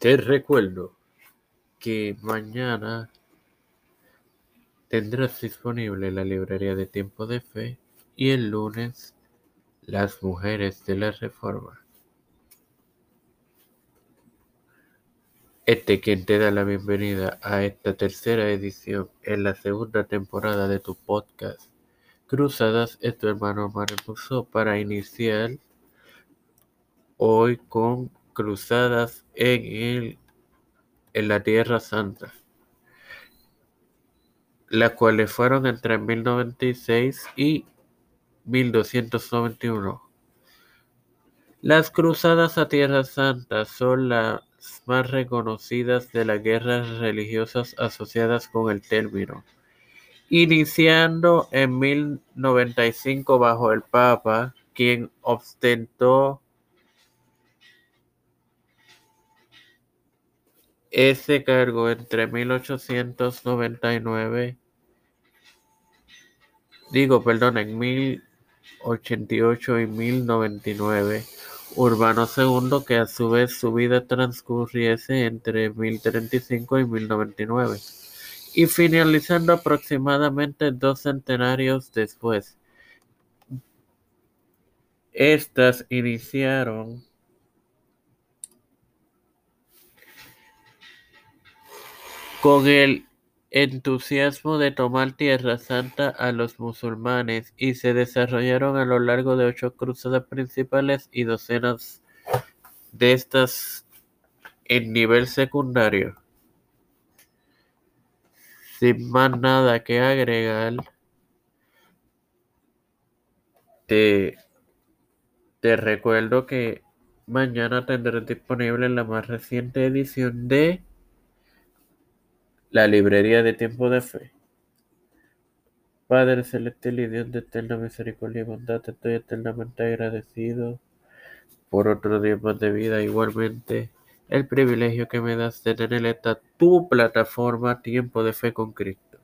Te recuerdo que mañana tendrás disponible la librería de Tiempo de Fe y el lunes las mujeres de la Reforma. Este quien te da la bienvenida a esta tercera edición en la segunda temporada de tu podcast Cruzadas es tu hermano Mario para iniciar hoy con cruzadas en, el, en la Tierra Santa, las cuales fueron entre 1096 y 1291. Las cruzadas a Tierra Santa son las más reconocidas de las guerras religiosas asociadas con el término, iniciando en 1095 bajo el Papa, quien ostentó Ese cargo entre 1899, digo, perdón, en 1088 y 1099, Urbano II, que a su vez su vida transcurriese entre 1035 y 1099, y finalizando aproximadamente dos centenarios después. Estas iniciaron con el entusiasmo de tomar Tierra Santa a los musulmanes y se desarrollaron a lo largo de ocho cruzadas principales y docenas de estas en nivel secundario. Sin más nada que agregar, te, te recuerdo que mañana tendrás disponible la más reciente edición de la librería de tiempo de fe. Padre celestial y Dios de eterna misericordia y bondad, te estoy eternamente agradecido por otro día más de vida. Igualmente, el privilegio que me das de tener esta tu plataforma Tiempo de Fe con Cristo.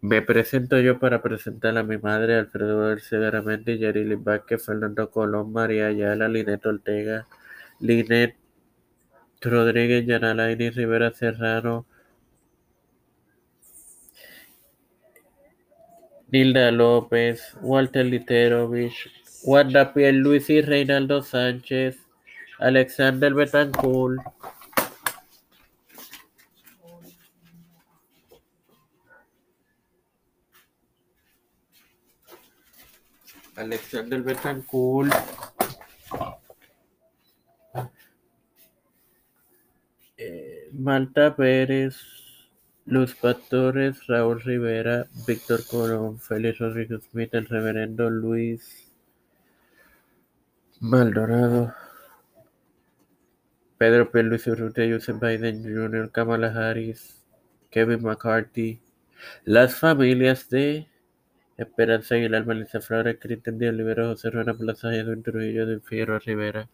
Me presento yo para presentar a mi madre, Alfredo Garamendi, Yarili Vázquez, Fernando Colón, María Ayala, Linet Ortega, Linet Rodríguez, Yanalaini Rivera Serrano, Nilda López, Walter Literovich, Wanda y Reinaldo Sánchez, Alexander Betancourt, Alexander Betancourt, eh, Malta Pérez, los Pastores, Raúl Rivera, Víctor Colón, Félix Rodríguez Smith, el Reverendo Luis Maldonado, Pedro P. Luis Urrutia, Joseph Biden Jr., Kamala Harris, Kevin McCarthy, las familias de Esperanza Aguilar, Melissa Flores, Cristian Díaz Olivera, José Rueda Plaza, Edwin Trujillo, de Fierro Rivera,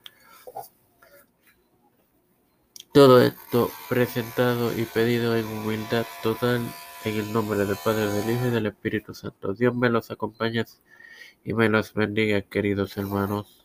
todo esto presentado y pedido en humildad total en el nombre del Padre, del Hijo y del Espíritu Santo. Dios me los acompañe y me los bendiga, queridos hermanos.